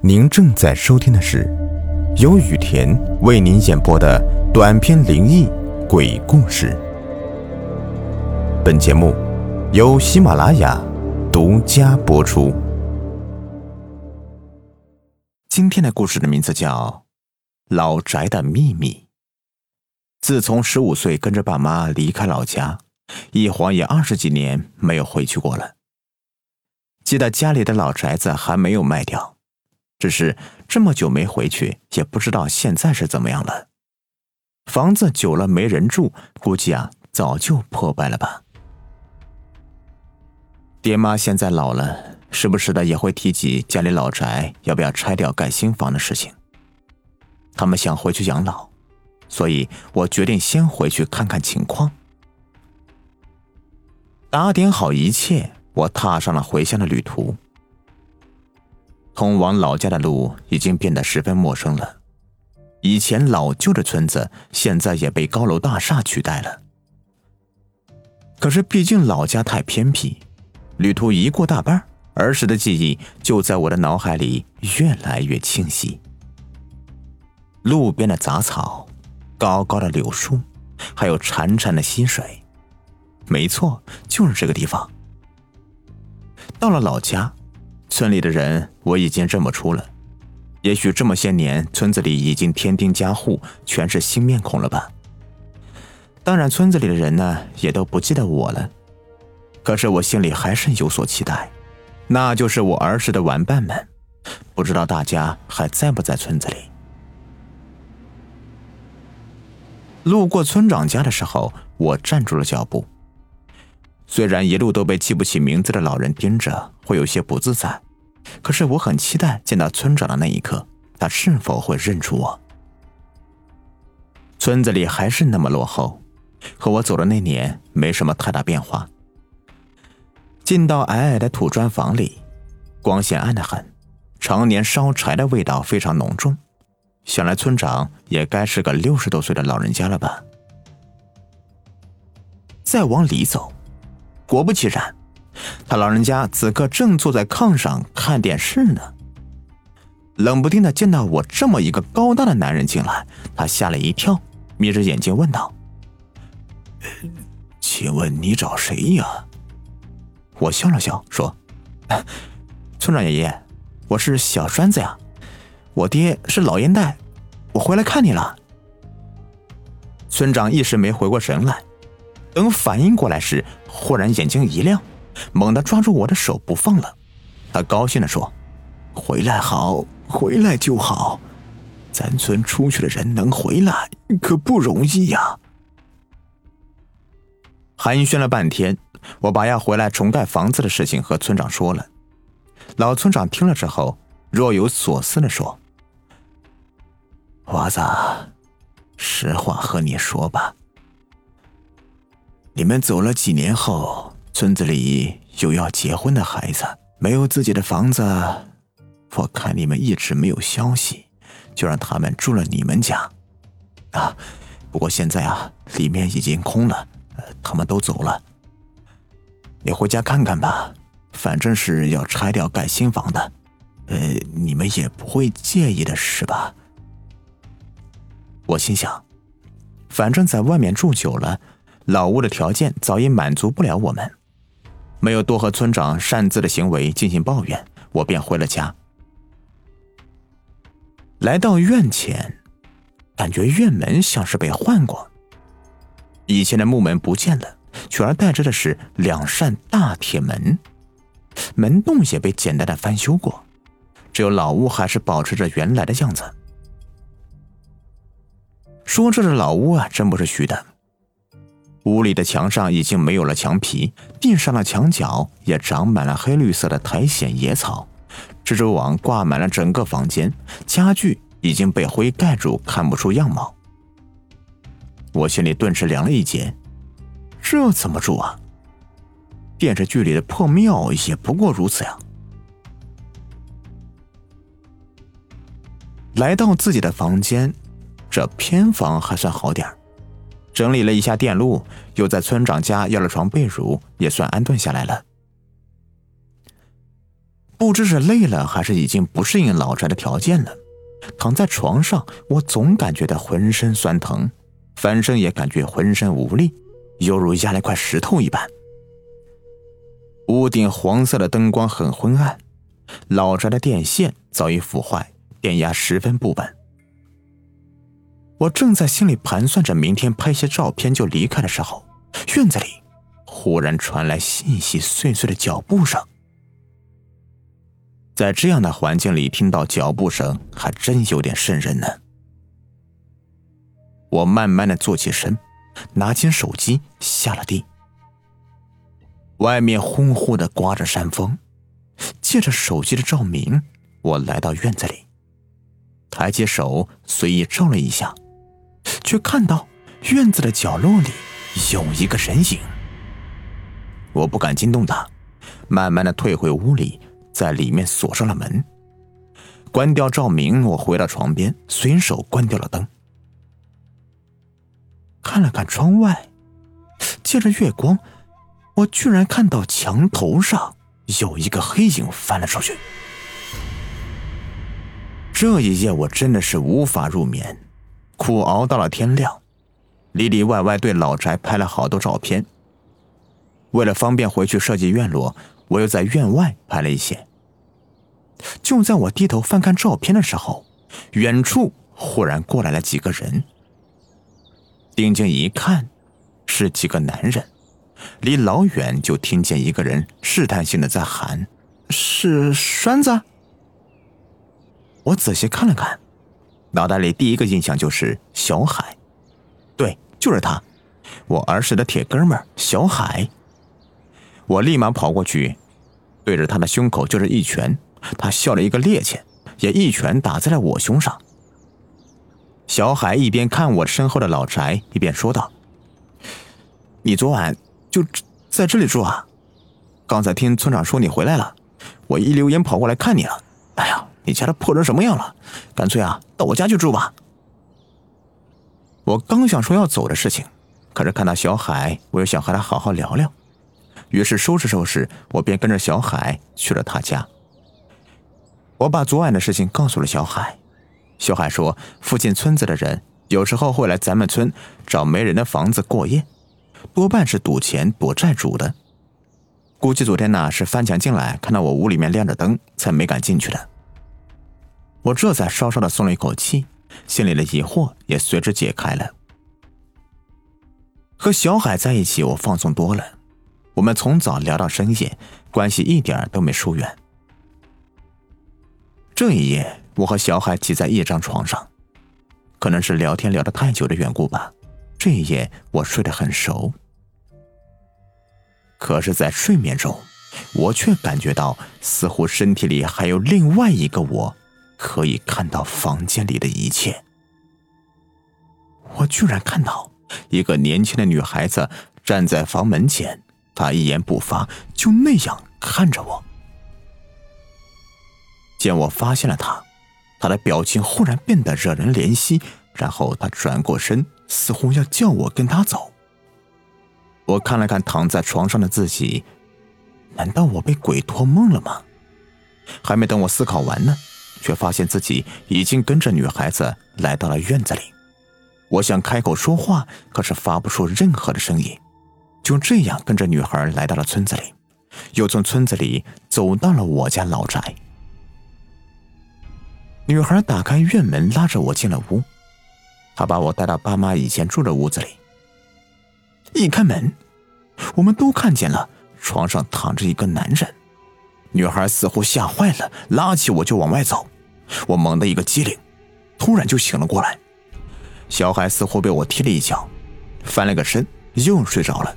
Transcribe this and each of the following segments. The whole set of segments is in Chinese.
您正在收听的是由雨田为您演播的短篇灵异鬼故事。本节目由喜马拉雅独家播出。今天的故事的名字叫《老宅的秘密》。自从十五岁跟着爸妈离开老家，一晃也二十几年没有回去过了。记得家里的老宅子还没有卖掉。只是这么久没回去，也不知道现在是怎么样了。房子久了没人住，估计啊早就破败了吧。爹妈现在老了，时不时的也会提起家里老宅要不要拆掉盖新房的事情。他们想回去养老，所以我决定先回去看看情况。打点好一切，我踏上了回乡的旅途。通往老家的路已经变得十分陌生了，以前老旧的村子现在也被高楼大厦取代了。可是毕竟老家太偏僻，旅途一过大半，儿时的记忆就在我的脑海里越来越清晰。路边的杂草，高高的柳树，还有潺潺的溪水，没错，就是这个地方。到了老家。村里的人我已经认不出了，也许这么些年，村子里已经添丁加户，全是新面孔了吧。当然，村子里的人呢，也都不记得我了。可是我心里还是有所期待，那就是我儿时的玩伴们，不知道大家还在不在村子里。路过村长家的时候，我站住了脚步。虽然一路都被记不起名字的老人盯着，会有些不自在，可是我很期待见到村长的那一刻，他是否会认出我？村子里还是那么落后，和我走的那年没什么太大变化。进到矮矮的土砖房里，光线暗得很，常年烧柴的味道非常浓重。想来村长也该是个六十多岁的老人家了吧？再往里走。果不其然，他老人家此刻正坐在炕上看电视呢。冷不丁的见到我这么一个高大的男人进来，他吓了一跳，眯着眼睛问道：“请问你找谁呀？”我笑了笑说：“ 村长爷爷，我是小栓子呀，我爹是老烟袋，我回来看你了。”村长一时没回过神来。等反应过来时，忽然眼睛一亮，猛地抓住我的手不放了。他高兴地说：“回来好，回来就好。咱村出去的人能回来可不容易呀。”寒暄了半天，我把要回来重盖房子的事情和村长说了。老村长听了之后，若有所思地说：“娃子，实话和你说吧。”你们走了几年后，村子里有要结婚的孩子，没有自己的房子。我看你们一直没有消息，就让他们住了你们家。啊，不过现在啊，里面已经空了，他们都走了。你回家看看吧，反正是要拆掉盖新房的，呃，你们也不会介意的是吧？我心想，反正在外面住久了。老屋的条件早已满足不了我们，没有多和村长擅自的行为进行抱怨，我便回了家。来到院前，感觉院门像是被换过，以前的木门不见了，取而代之的是两扇大铁门，门洞也被简单的翻修过，只有老屋还是保持着原来的样子。说这是老屋啊，真不是虚的。屋里的墙上已经没有了墙皮，地上的墙角也长满了黑绿色的苔藓野草，蜘蛛网挂满了整个房间，家具已经被灰盖住，看不出样貌。我心里顿时凉了一截，这怎么住啊？电视剧里的破庙也不过如此呀。来到自己的房间，这偏房还算好点儿。整理了一下电路，又在村长家要了床被褥，也算安顿下来了。不知是累了还是已经不适应老宅的条件了，躺在床上，我总感觉到浑身酸疼，翻身也感觉浑身无力，犹如压了块石头一般。屋顶黄色的灯光很昏暗，老宅的电线早已腐坏，电压十分不稳。我正在心里盘算着明天拍些照片就离开的时候，院子里忽然传来细细碎碎的脚步声。在这样的环境里听到脚步声，还真有点瘆人呢。我慢慢的坐起身，拿起手机下了地。外面呼呼的刮着山风，借着手机的照明，我来到院子里，抬起手随意照了一下，却看到院子的角落里有一个人影。我不敢惊动他，慢慢的退回屋里。在里面锁上了门，关掉照明。我回到床边，随手关掉了灯，看了看窗外，借着月光，我居然看到墙头上有一个黑影翻了出去。这一夜我真的是无法入眠，苦熬到了天亮，里里外外对老宅拍了好多照片。为了方便回去设计院落，我又在院外拍了一些。就在我低头翻看照片的时候，远处忽然过来了几个人。定睛一看，是几个男人。离老远就听见一个人试探性的在喊：“是栓子。”我仔细看了看，脑袋里第一个印象就是小海。对，就是他，我儿时的铁哥们小海。我立马跑过去，对着他的胸口就是一拳。他笑了一个趔趄，也一拳打在了我胸上。小海一边看我身后的老宅，一边说道：“你昨晚就在这里住啊？刚才听村长说你回来了，我一溜烟跑过来看你了。哎呀，你家的破成什么样了？干脆啊，到我家去住吧。”我刚想说要走的事情，可是看到小海，我又想和他好好聊聊，于是收拾收拾，我便跟着小海去了他家。我把昨晚的事情告诉了小海，小海说，附近村子的人有时候会来咱们村找没人的房子过夜，多半是赌钱躲债主的。估计昨天呢是翻墙进来，看到我屋里面亮着灯，才没敢进去的。我这才稍稍的松了一口气，心里的疑惑也随之解开了。和小海在一起，我放松多了，我们从早聊到深夜，关系一点都没疏远。这一夜，我和小海挤在一张床上，可能是聊天聊得太久的缘故吧。这一夜，我睡得很熟。可是，在睡眠中，我却感觉到，似乎身体里还有另外一个我，可以看到房间里的一切。我居然看到一个年轻的女孩子站在房门前，她一言不发，就那样看着我。见我发现了她，她的表情忽然变得惹人怜惜，然后她转过身，似乎要叫我跟她走。我看了看躺在床上的自己，难道我被鬼托梦了吗？还没等我思考完呢，却发现自己已经跟着女孩子来到了院子里。我想开口说话，可是发不出任何的声音。就这样跟着女孩来到了村子里，又从村子里走到了我家老宅。女孩打开院门，拉着我进了屋。她把我带到爸妈以前住的屋子里。一开门，我们都看见了床上躺着一个男人。女孩似乎吓坏了，拉起我就往外走。我猛地一个机灵，突然就醒了过来。小海似乎被我踢了一脚，翻了个身又睡着了。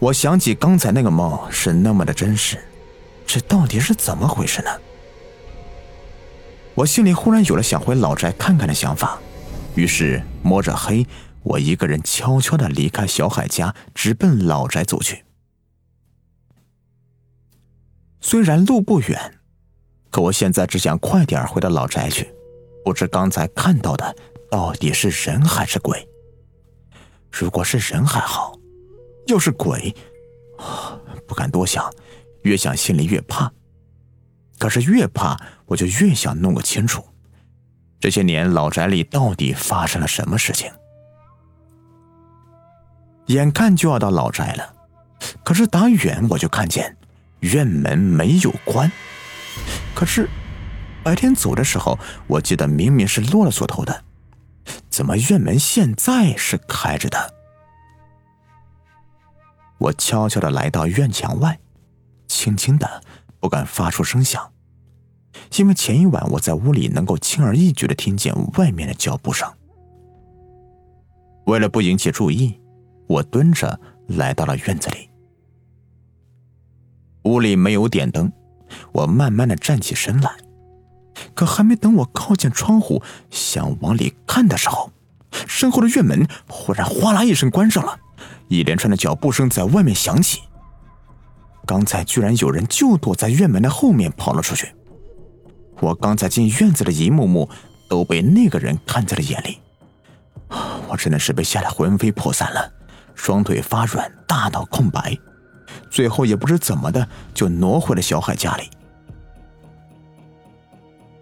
我想起刚才那个梦是那么的真实，这到底是怎么回事呢？我心里忽然有了想回老宅看看的想法，于是摸着黑，我一个人悄悄的离开小海家，直奔老宅走去。虽然路不远，可我现在只想快点回到老宅去。不知刚才看到的到底是人还是鬼？如果是人还好，要是鬼，不敢多想，越想心里越怕。可是越怕，我就越想弄个清楚，这些年老宅里到底发生了什么事情。眼看就要到老宅了，可是打远我就看见院门没有关。可是白天走的时候，我记得明明是落了锁头的，怎么院门现在是开着的？我悄悄的来到院墙外，轻轻的，不敢发出声响，因为前一晚我在屋里能够轻而易举的听见外面的脚步声。为了不引起注意，我蹲着来到了院子里。屋里没有点灯，我慢慢的站起身来，可还没等我靠近窗户想往里看的时候，身后的院门忽然哗啦一声关上了。一连串的脚步声在外面响起，刚才居然有人就躲在院门的后面跑了出去。我刚才进院子的一幕幕都被那个人看在了眼里，我真的是被吓得魂飞魄散了，双腿发软，大脑空白，最后也不知怎么的就挪回了小海家里。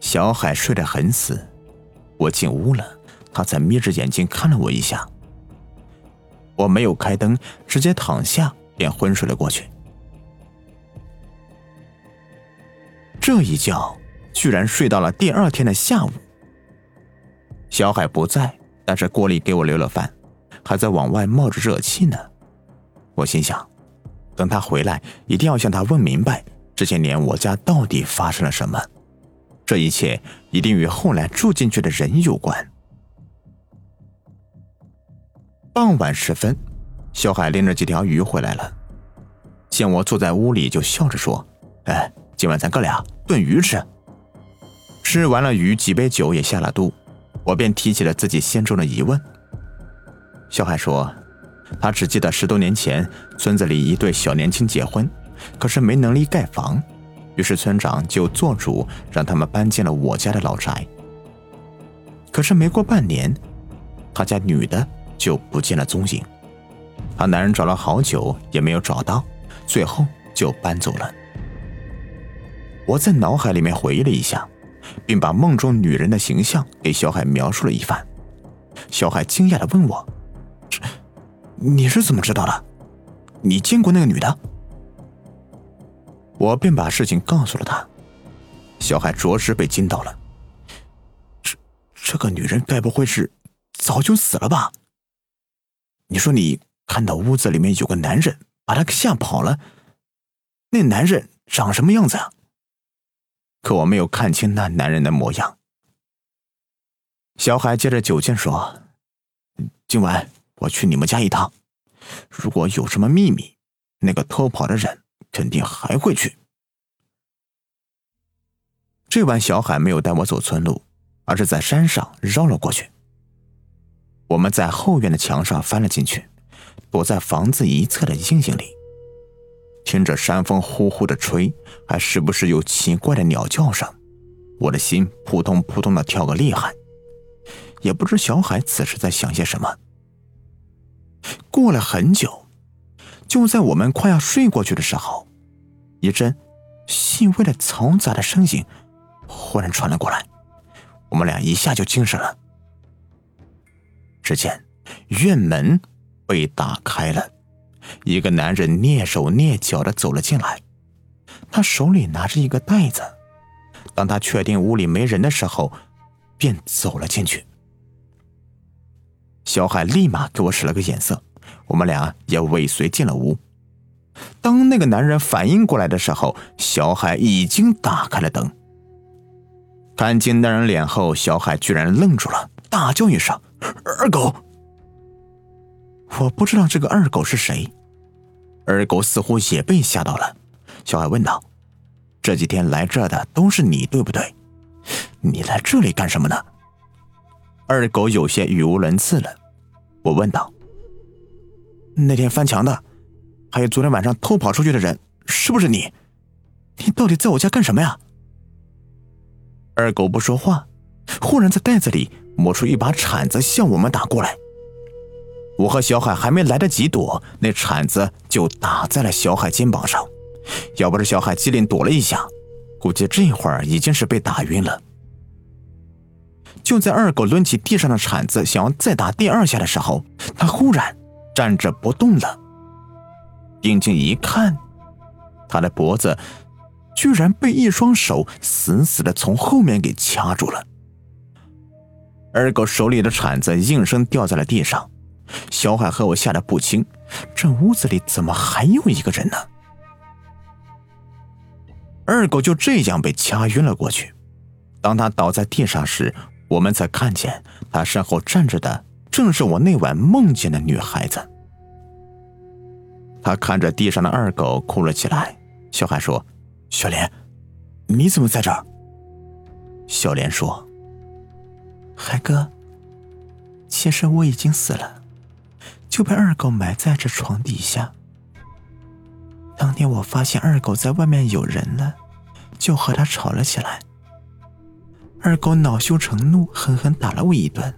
小海睡得很死，我进屋了，他才眯着眼睛看了我一下。我没有开灯，直接躺下便昏睡了过去。这一觉居然睡到了第二天的下午。小海不在，但是锅里给我留了饭，还在往外冒着热气呢。我心想，等他回来，一定要向他问明白这些年我家到底发生了什么。这一切一定与后来住进去的人有关。傍晚时分，小海拎着几条鱼回来了，见我坐在屋里，就笑着说：“哎，今晚咱哥俩炖鱼吃。”吃完了鱼，几杯酒也下了肚，我便提起了自己心中的疑问。小海说：“他只记得十多年前村子里一对小年轻结婚，可是没能力盖房，于是村长就做主让他们搬进了我家的老宅。可是没过半年，他家女的……”就不见了踪影，他男人找了好久也没有找到，最后就搬走了。我在脑海里面回忆了一下，并把梦中女人的形象给小海描述了一番。小海惊讶的问我：“这你是怎么知道的？你见过那个女的？”我便把事情告诉了他。小海着实被惊到了。这这个女人该不会是早就死了吧？你说你看到屋子里面有个男人，把他给吓跑了。那男人长什么样子啊？可我没有看清那男人的模样。小海接着酒劲说：“今晚我去你们家一趟，如果有什么秘密，那个偷跑的人肯定还会去。”这晚小海没有带我走村路，而是在山上绕了过去。我们在后院的墙上翻了进去，躲在房子一侧的阴影里，听着山风呼呼的吹，还时不时有奇怪的鸟叫声，我的心扑通扑通的跳个厉害。也不知小海此时在想些什么。过了很久，就在我们快要睡过去的时候，一阵细微的嘈杂的声音忽然传了过来，我们俩一下就精神了。只见院门被打开了，一个男人蹑手蹑脚的走了进来，他手里拿着一个袋子。当他确定屋里没人的时候，便走了进去。小海立马给我使了个眼色，我们俩也尾随进了屋。当那个男人反应过来的时候，小海已经打开了灯。看清那人脸后，小海居然愣住了，大叫一声。二狗，我不知道这个二狗是谁。二狗似乎也被吓到了。小海问道：“这几天来这的都是你，对不对？你来这里干什么呢？”二狗有些语无伦次了。我问道：“那天翻墙的，还有昨天晚上偷跑出去的人，是不是你？你到底在我家干什么呀？”二狗不说话，忽然在袋子里。摸出一把铲子向我们打过来，我和小海还没来得及躲，那铲子就打在了小海肩膀上，要不是小海机灵躲了一下，估计这会儿已经是被打晕了。就在二狗抡起地上的铲子想要再打第二下的时候，他忽然站着不动了。定睛一看，他的脖子居然被一双手死死的从后面给掐住了。二狗手里的铲子应声掉在了地上。小海和我吓得不轻，这屋子里怎么还有一个人呢？二狗就这样被掐晕了过去。当他倒在地上时，我们才看见他身后站着的正是我那晚梦见的女孩子。他看着地上的二狗哭了起来。小海说：“小莲，你怎么在这儿？”小莲说：“海哥，其实我已经死了，就被二狗埋在这床底下。当天我发现二狗在外面有人了，就和他吵了起来。二狗恼羞成怒，狠狠打了我一顿，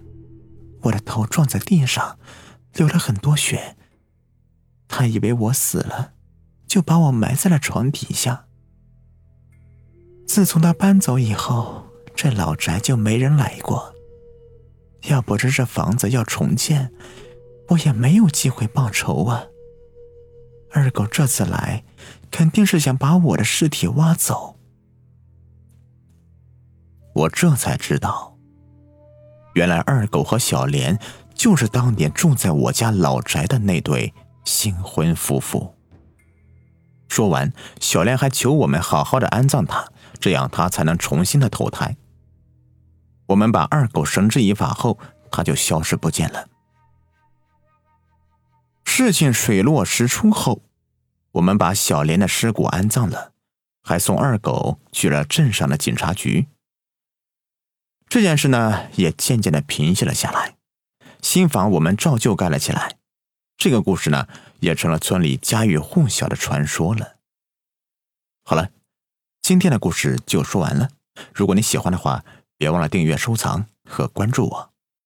我的头撞在地上，流了很多血。”他以为我死了，就把我埋在了床底下。自从他搬走以后，这老宅就没人来过。要不是这房子要重建，我也没有机会报仇啊。二狗这次来，肯定是想把我的尸体挖走。我这才知道，原来二狗和小莲就是当年住在我家老宅的那对。新婚夫妇。说完，小莲还求我们好好的安葬他，这样他才能重新的投胎。我们把二狗绳之以法后，他就消失不见了。事情水落石出后，我们把小莲的尸骨安葬了，还送二狗去了镇上的警察局。这件事呢，也渐渐的平息了下来。新房我们照旧盖了起来。这个故事呢，也成了村里家喻户晓的传说了。好了，今天的故事就说完了。如果你喜欢的话，别忘了订阅、收藏和关注我。